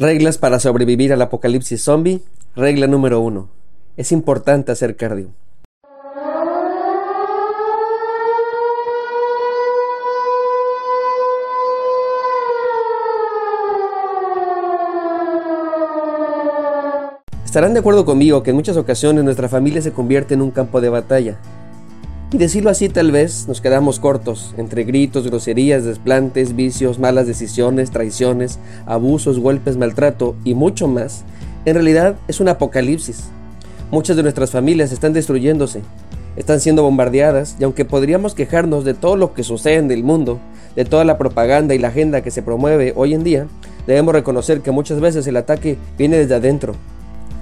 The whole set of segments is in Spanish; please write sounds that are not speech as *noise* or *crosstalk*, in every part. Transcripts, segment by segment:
Reglas para sobrevivir al apocalipsis zombie. Regla número uno. Es importante hacer cardio. Estarán de acuerdo conmigo que en muchas ocasiones nuestra familia se convierte en un campo de batalla. Y decirlo así tal vez nos quedamos cortos, entre gritos, groserías, desplantes, vicios, malas decisiones, traiciones, abusos, golpes, maltrato y mucho más. En realidad es un apocalipsis. Muchas de nuestras familias están destruyéndose, están siendo bombardeadas y aunque podríamos quejarnos de todo lo que sucede en el mundo, de toda la propaganda y la agenda que se promueve hoy en día, debemos reconocer que muchas veces el ataque viene desde adentro,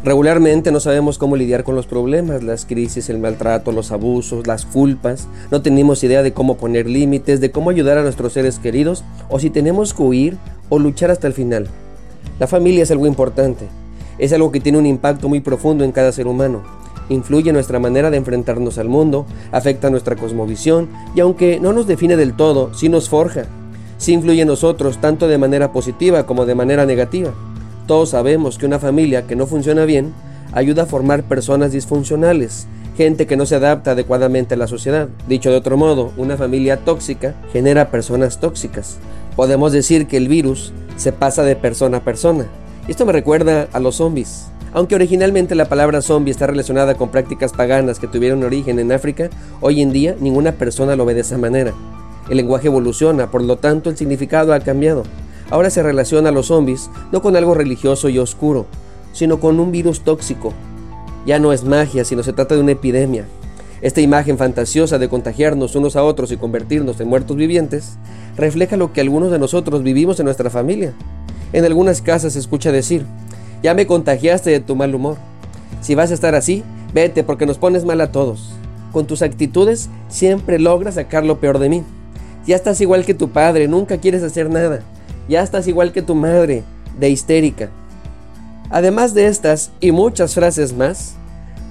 Regularmente no sabemos cómo lidiar con los problemas, las crisis, el maltrato, los abusos, las culpas. No tenemos idea de cómo poner límites, de cómo ayudar a nuestros seres queridos o si tenemos que huir o luchar hasta el final. La familia es algo importante. Es algo que tiene un impacto muy profundo en cada ser humano. Influye nuestra manera de enfrentarnos al mundo, afecta nuestra cosmovisión y aunque no nos define del todo, sí nos forja. Sí influye en nosotros tanto de manera positiva como de manera negativa. Todos sabemos que una familia que no funciona bien ayuda a formar personas disfuncionales, gente que no se adapta adecuadamente a la sociedad. Dicho de otro modo, una familia tóxica genera personas tóxicas. Podemos decir que el virus se pasa de persona a persona. Esto me recuerda a los zombies. Aunque originalmente la palabra zombie está relacionada con prácticas paganas que tuvieron origen en África, hoy en día ninguna persona lo ve de esa manera. El lenguaje evoluciona, por lo tanto el significado ha cambiado. Ahora se relaciona a los zombies no con algo religioso y oscuro, sino con un virus tóxico. Ya no es magia, sino se trata de una epidemia. Esta imagen fantasiosa de contagiarnos unos a otros y convertirnos en muertos vivientes refleja lo que algunos de nosotros vivimos en nuestra familia. En algunas casas se escucha decir, ya me contagiaste de tu mal humor. Si vas a estar así, vete porque nos pones mal a todos. Con tus actitudes siempre logras sacar lo peor de mí. Ya estás igual que tu padre, nunca quieres hacer nada. Ya estás igual que tu madre, de histérica. Además de estas y muchas frases más,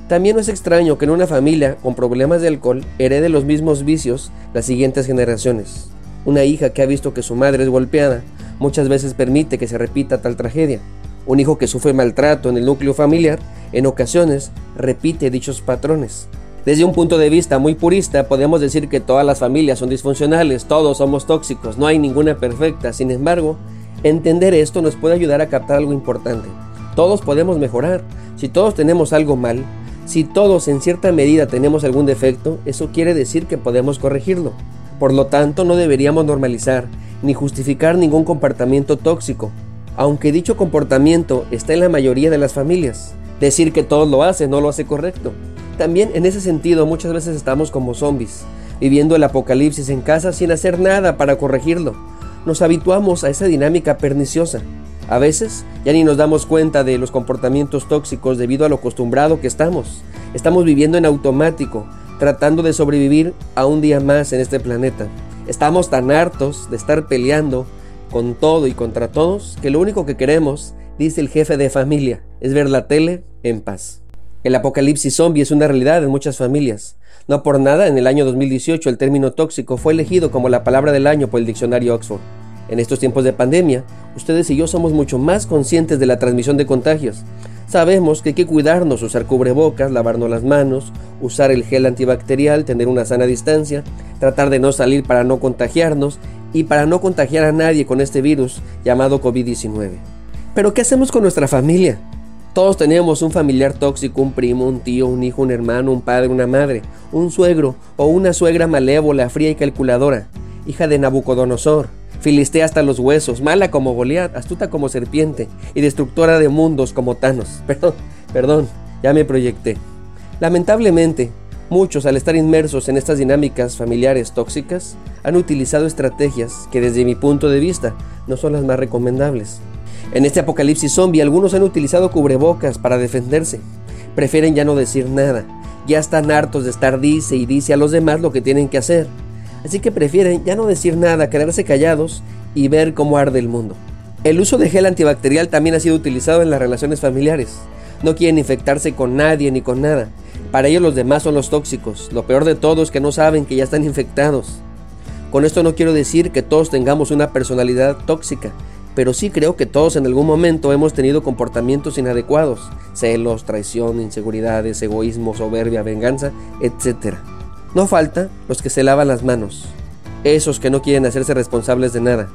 también no es extraño que en una familia con problemas de alcohol herede los mismos vicios las siguientes generaciones. Una hija que ha visto que su madre es golpeada muchas veces permite que se repita tal tragedia. Un hijo que sufre maltrato en el núcleo familiar en ocasiones repite dichos patrones. Desde un punto de vista muy purista, podemos decir que todas las familias son disfuncionales, todos somos tóxicos, no hay ninguna perfecta. Sin embargo, entender esto nos puede ayudar a captar algo importante. Todos podemos mejorar. Si todos tenemos algo mal, si todos en cierta medida tenemos algún defecto, eso quiere decir que podemos corregirlo. Por lo tanto, no deberíamos normalizar ni justificar ningún comportamiento tóxico, aunque dicho comportamiento está en la mayoría de las familias. Decir que todos lo hacen no lo hace correcto. También en ese sentido muchas veces estamos como zombies, viviendo el apocalipsis en casa sin hacer nada para corregirlo. Nos habituamos a esa dinámica perniciosa. A veces ya ni nos damos cuenta de los comportamientos tóxicos debido a lo acostumbrado que estamos. Estamos viviendo en automático, tratando de sobrevivir a un día más en este planeta. Estamos tan hartos de estar peleando con todo y contra todos que lo único que queremos, dice el jefe de familia, es ver la tele en paz. El apocalipsis zombie es una realidad en muchas familias. No por nada, en el año 2018 el término tóxico fue elegido como la palabra del año por el diccionario Oxford. En estos tiempos de pandemia, ustedes y yo somos mucho más conscientes de la transmisión de contagios. Sabemos que hay que cuidarnos, usar cubrebocas, lavarnos las manos, usar el gel antibacterial, tener una sana distancia, tratar de no salir para no contagiarnos y para no contagiar a nadie con este virus llamado COVID-19. Pero ¿qué hacemos con nuestra familia? Todos teníamos un familiar tóxico, un primo, un tío, un hijo, un hermano, un padre, una madre, un suegro o una suegra malévola, fría y calculadora, hija de Nabucodonosor, filistea hasta los huesos, mala como Goliat, astuta como serpiente y destructora de mundos como Thanos. *laughs* Perdón, perdón, ya me proyecté. Lamentablemente, muchos al estar inmersos en estas dinámicas familiares tóxicas han utilizado estrategias que desde mi punto de vista no son las más recomendables. En este apocalipsis zombie algunos han utilizado cubrebocas para defenderse. Prefieren ya no decir nada. Ya están hartos de estar dice y dice a los demás lo que tienen que hacer. Así que prefieren ya no decir nada, quedarse callados y ver cómo arde el mundo. El uso de gel antibacterial también ha sido utilizado en las relaciones familiares. No quieren infectarse con nadie ni con nada. Para ellos los demás son los tóxicos. Lo peor de todo es que no saben que ya están infectados. Con esto no quiero decir que todos tengamos una personalidad tóxica, pero sí creo que todos en algún momento hemos tenido comportamientos inadecuados, celos, traición, inseguridades, egoísmo, soberbia, venganza, etc. No falta los que se lavan las manos, esos que no quieren hacerse responsables de nada.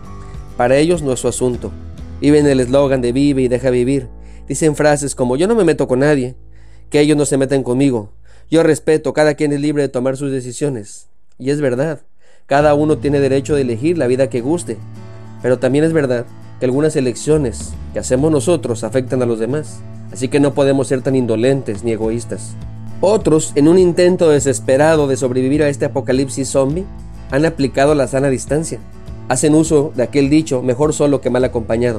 Para ellos no es su asunto. Viven el eslogan de vive y deja vivir. Dicen frases como yo no me meto con nadie, que ellos no se meten conmigo. Yo respeto, cada quien es libre de tomar sus decisiones. Y es verdad, cada uno tiene derecho de elegir la vida que guste. Pero también es verdad que algunas elecciones que hacemos nosotros afectan a los demás. Así que no podemos ser tan indolentes ni egoístas. Otros, en un intento desesperado de sobrevivir a este apocalipsis zombie, han aplicado la sana distancia. Hacen uso de aquel dicho, mejor solo que mal acompañado.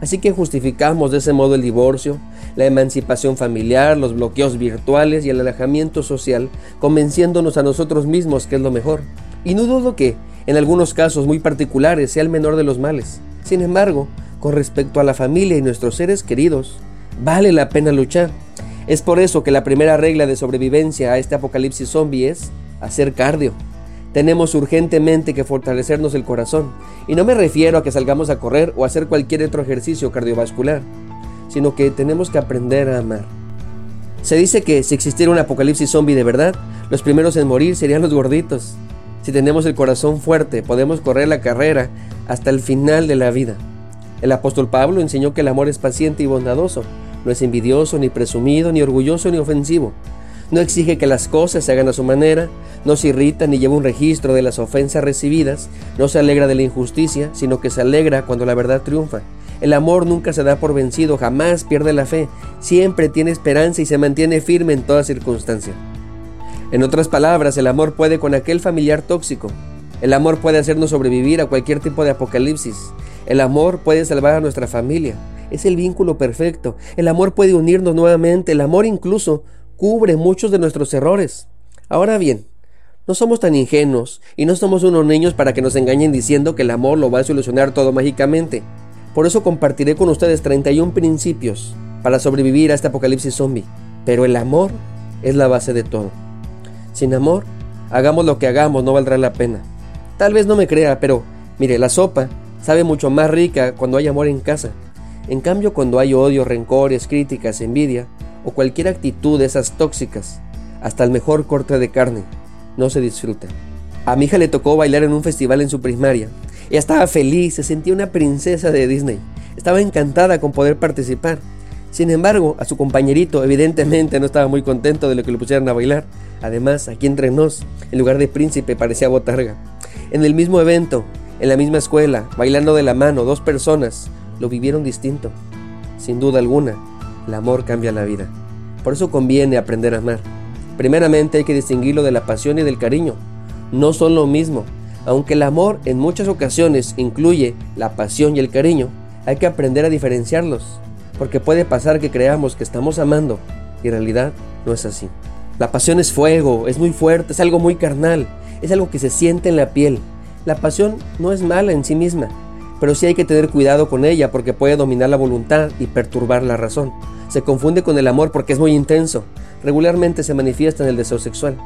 Así que justificamos de ese modo el divorcio, la emancipación familiar, los bloqueos virtuales y el alejamiento social, convenciéndonos a nosotros mismos que es lo mejor. Y no dudo que, en algunos casos muy particulares, sea el menor de los males. Sin embargo, con respecto a la familia y nuestros seres queridos, vale la pena luchar. Es por eso que la primera regla de sobrevivencia a este apocalipsis zombie es hacer cardio. Tenemos urgentemente que fortalecernos el corazón, y no me refiero a que salgamos a correr o a hacer cualquier otro ejercicio cardiovascular, sino que tenemos que aprender a amar. Se dice que si existiera un apocalipsis zombie de verdad, los primeros en morir serían los gorditos. Si tenemos el corazón fuerte, podemos correr la carrera hasta el final de la vida. El apóstol Pablo enseñó que el amor es paciente y bondadoso, no es envidioso, ni presumido, ni orgulloso, ni ofensivo. No exige que las cosas se hagan a su manera, no se irrita ni lleva un registro de las ofensas recibidas, no se alegra de la injusticia, sino que se alegra cuando la verdad triunfa. El amor nunca se da por vencido, jamás pierde la fe, siempre tiene esperanza y se mantiene firme en toda circunstancia. En otras palabras, el amor puede con aquel familiar tóxico. El amor puede hacernos sobrevivir a cualquier tipo de apocalipsis. El amor puede salvar a nuestra familia es el vínculo perfecto. El amor puede unirnos nuevamente. El amor incluso cubre muchos de nuestros errores. Ahora bien, no somos tan ingenuos y no somos unos niños para que nos engañen diciendo que el amor lo va a solucionar todo mágicamente. Por eso compartiré con ustedes 31 principios para sobrevivir a este apocalipsis zombie. Pero el amor es la base de todo. Sin amor, hagamos lo que hagamos, no valdrá la pena. Tal vez no me crea, pero mire, la sopa sabe mucho más rica cuando hay amor en casa. En cambio, cuando hay odio, rencores, críticas, envidia o cualquier actitud de esas tóxicas, hasta el mejor corte de carne no se disfruta. A mi hija le tocó bailar en un festival en su primaria. Ella estaba feliz, se sentía una princesa de Disney. Estaba encantada con poder participar. Sin embargo, a su compañerito evidentemente no estaba muy contento de lo que le pusieran a bailar. Además, aquí entre nos, en lugar de príncipe parecía botarga. En el mismo evento, en la misma escuela, bailando de la mano, dos personas, lo vivieron distinto. Sin duda alguna, el amor cambia la vida. Por eso conviene aprender a amar. Primeramente hay que distinguirlo de la pasión y del cariño. No son lo mismo. Aunque el amor en muchas ocasiones incluye la pasión y el cariño, hay que aprender a diferenciarlos, porque puede pasar que creamos que estamos amando y en realidad no es así. La pasión es fuego, es muy fuerte, es algo muy carnal, es algo que se siente en la piel. La pasión no es mala en sí misma, pero sí hay que tener cuidado con ella porque puede dominar la voluntad y perturbar la razón. Se confunde con el amor porque es muy intenso. Regularmente se manifiesta en el deseo sexual.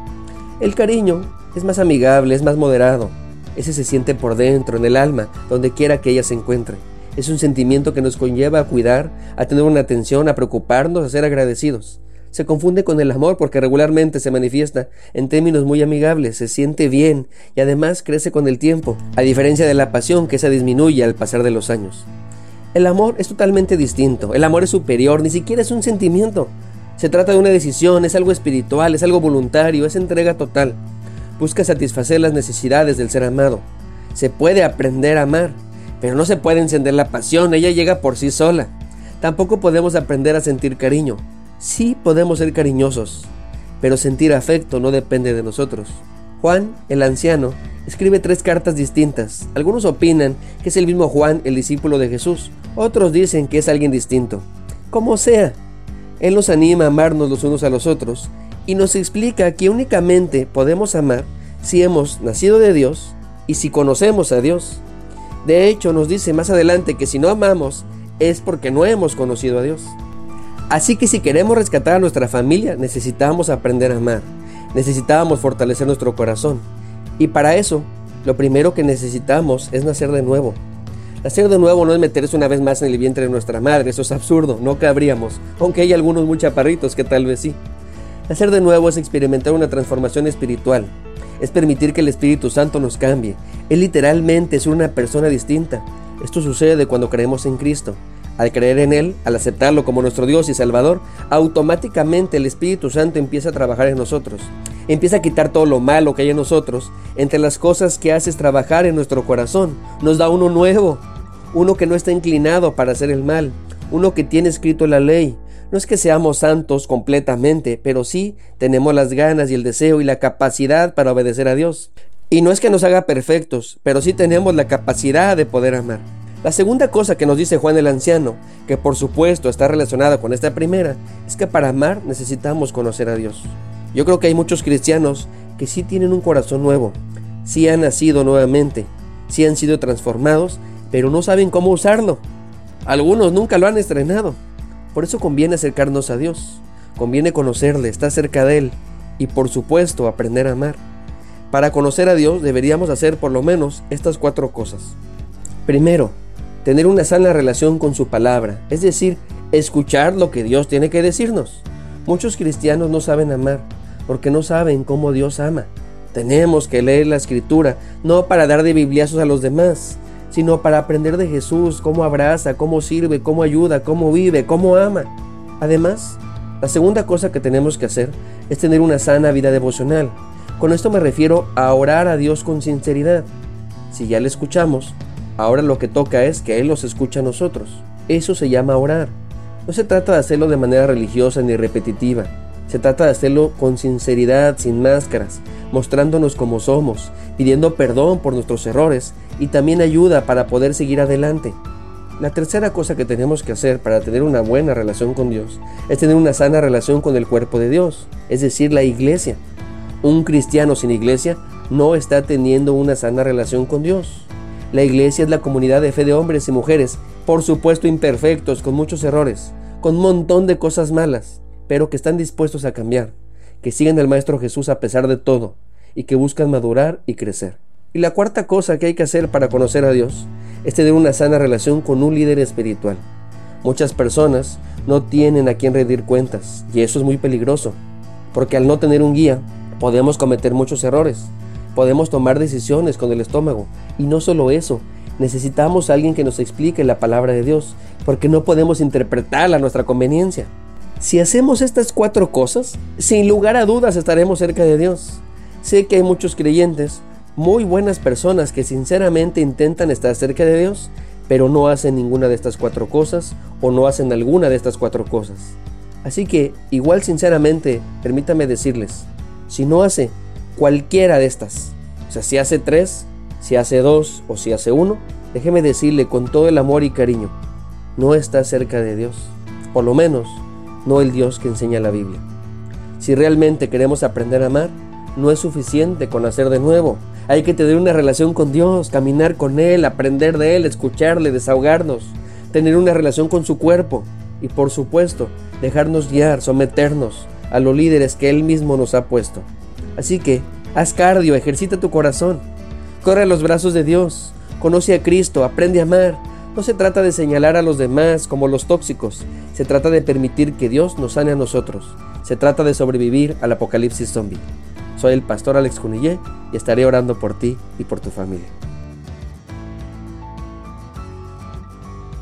El cariño es más amigable, es más moderado. Ese se siente por dentro, en el alma, donde quiera que ella se encuentre. Es un sentimiento que nos conlleva a cuidar, a tener una atención, a preocuparnos, a ser agradecidos se confunde con el amor porque regularmente se manifiesta en términos muy amigables, se siente bien y además crece con el tiempo, a diferencia de la pasión que se disminuye al pasar de los años. El amor es totalmente distinto, el amor es superior, ni siquiera es un sentimiento. Se trata de una decisión, es algo espiritual, es algo voluntario, es entrega total. Busca satisfacer las necesidades del ser amado. Se puede aprender a amar, pero no se puede encender la pasión, ella llega por sí sola. Tampoco podemos aprender a sentir cariño, Sí podemos ser cariñosos, pero sentir afecto no depende de nosotros. Juan, el anciano, escribe tres cartas distintas. Algunos opinan que es el mismo Juan, el discípulo de Jesús. Otros dicen que es alguien distinto. Como sea, Él nos anima a amarnos los unos a los otros y nos explica que únicamente podemos amar si hemos nacido de Dios y si conocemos a Dios. De hecho, nos dice más adelante que si no amamos es porque no hemos conocido a Dios. Así que si queremos rescatar a nuestra familia, necesitamos aprender a amar, necesitamos fortalecer nuestro corazón. Y para eso, lo primero que necesitamos es nacer de nuevo. Nacer de nuevo no es meterse una vez más en el vientre de nuestra madre, eso es absurdo, no cabríamos, aunque hay algunos muy chaparritos que tal vez sí. Nacer de nuevo es experimentar una transformación espiritual, es permitir que el Espíritu Santo nos cambie, es literalmente ser una persona distinta. Esto sucede cuando creemos en Cristo. Al creer en Él, al aceptarlo como nuestro Dios y Salvador, automáticamente el Espíritu Santo empieza a trabajar en nosotros. Empieza a quitar todo lo malo que hay en nosotros. Entre las cosas que haces trabajar en nuestro corazón, nos da uno nuevo, uno que no está inclinado para hacer el mal, uno que tiene escrito la ley. No es que seamos santos completamente, pero sí tenemos las ganas y el deseo y la capacidad para obedecer a Dios. Y no es que nos haga perfectos, pero sí tenemos la capacidad de poder amar. La segunda cosa que nos dice Juan el Anciano, que por supuesto está relacionada con esta primera, es que para amar necesitamos conocer a Dios. Yo creo que hay muchos cristianos que sí tienen un corazón nuevo, sí han nacido nuevamente, sí han sido transformados, pero no saben cómo usarlo. Algunos nunca lo han estrenado. Por eso conviene acercarnos a Dios, conviene conocerle, estar cerca de Él y por supuesto aprender a amar. Para conocer a Dios deberíamos hacer por lo menos estas cuatro cosas. Primero, tener una sana relación con su palabra, es decir, escuchar lo que Dios tiene que decirnos. Muchos cristianos no saben amar porque no saben cómo Dios ama. Tenemos que leer la escritura, no para dar de bibliazos a los demás, sino para aprender de Jesús cómo abraza, cómo sirve, cómo ayuda, cómo vive, cómo ama. Además, la segunda cosa que tenemos que hacer es tener una sana vida devocional. Con esto me refiero a orar a Dios con sinceridad. Si ya le escuchamos, Ahora lo que toca es que Él los escucha a nosotros. Eso se llama orar. No se trata de hacerlo de manera religiosa ni repetitiva. Se trata de hacerlo con sinceridad, sin máscaras, mostrándonos como somos, pidiendo perdón por nuestros errores y también ayuda para poder seguir adelante. La tercera cosa que tenemos que hacer para tener una buena relación con Dios es tener una sana relación con el cuerpo de Dios, es decir, la iglesia. Un cristiano sin iglesia no está teniendo una sana relación con Dios. La iglesia es la comunidad de fe de hombres y mujeres, por supuesto imperfectos, con muchos errores, con un montón de cosas malas, pero que están dispuestos a cambiar, que siguen al Maestro Jesús a pesar de todo, y que buscan madurar y crecer. Y la cuarta cosa que hay que hacer para conocer a Dios es tener una sana relación con un líder espiritual. Muchas personas no tienen a quien rendir cuentas, y eso es muy peligroso, porque al no tener un guía, podemos cometer muchos errores, Podemos tomar decisiones con el estómago. Y no solo eso, necesitamos alguien que nos explique la palabra de Dios, porque no podemos interpretarla a nuestra conveniencia. Si hacemos estas cuatro cosas, sin lugar a dudas estaremos cerca de Dios. Sé que hay muchos creyentes, muy buenas personas que sinceramente intentan estar cerca de Dios, pero no hacen ninguna de estas cuatro cosas o no hacen alguna de estas cuatro cosas. Así que, igual sinceramente, permítame decirles, si no hace cualquiera de estas. O sea, si hace tres, si hace dos o si hace uno, déjeme decirle con todo el amor y cariño, no está cerca de Dios. Por lo menos, no el Dios que enseña la Biblia. Si realmente queremos aprender a amar, no es suficiente con hacer de nuevo. Hay que tener una relación con Dios, caminar con Él, aprender de Él, escucharle, desahogarnos, tener una relación con su cuerpo y por supuesto dejarnos guiar, someternos a los líderes que Él mismo nos ha puesto. Así que, haz cardio, ejercita tu corazón, corre a los brazos de Dios, conoce a Cristo, aprende a amar. No se trata de señalar a los demás como los tóxicos, se trata de permitir que Dios nos sane a nosotros. Se trata de sobrevivir al apocalipsis zombie. Soy el pastor Alex Cunillé y estaré orando por ti y por tu familia.